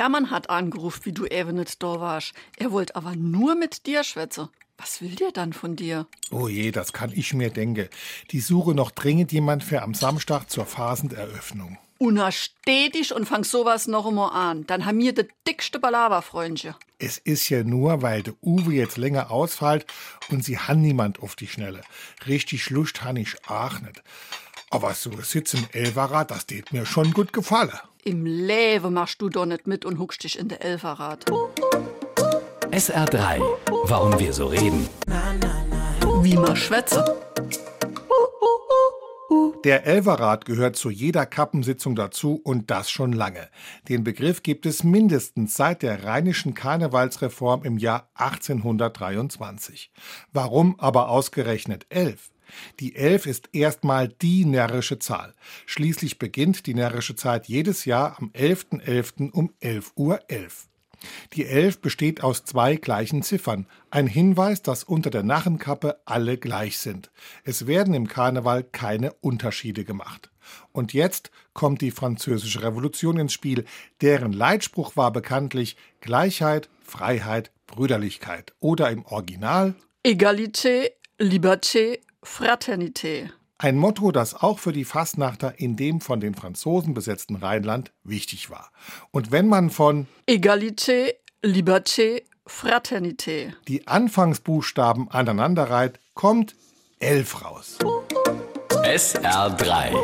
Hermann hat angerufen, wie du eben nicht da warst. Er wollte aber nur mit dir schwätzen. Was will der dann von dir? Oh je, das kann ich mir denken. Die suche noch dringend jemand für am Samstag zur Phaseneröffnung. Unerstetig und fang sowas noch immer an. Dann haben wir de dickste Balava, Freundchen. Es ist ja nur, weil der Uwe jetzt länger ausfällt und sie han niemand auf die Schnelle. Richtig Lust han ich auch nicht. Aber so ein Sitz im Elferrad, das tät mir schon gut gefallen. Im Leben machst du doch nicht mit und huckst dich in der Elferrad. SR3. Warum wir so reden. Wie man schwätze. Der Elferrat gehört zu jeder Kappensitzung dazu und das schon lange. Den Begriff gibt es mindestens seit der rheinischen Karnevalsreform im Jahr 1823. Warum aber ausgerechnet elf? Die Elf ist erstmal die närrische Zahl. Schließlich beginnt die närrische Zeit jedes Jahr am 11.11. .11. um 11.11 Uhr. Die Elf besteht aus zwei gleichen Ziffern. Ein Hinweis, dass unter der Narrenkappe alle gleich sind. Es werden im Karneval keine Unterschiede gemacht. Und jetzt kommt die Französische Revolution ins Spiel. Deren Leitspruch war bekanntlich Gleichheit, Freiheit, Brüderlichkeit. Oder im Original Egalité, Liberté, Fraternité. Ein Motto, das auch für die Fastnachter in dem von den Franzosen besetzten Rheinland wichtig war. Und wenn man von Egalité, Liberté, Fraternité. die Anfangsbuchstaben aneinanderreiht, kommt elf raus. SR3.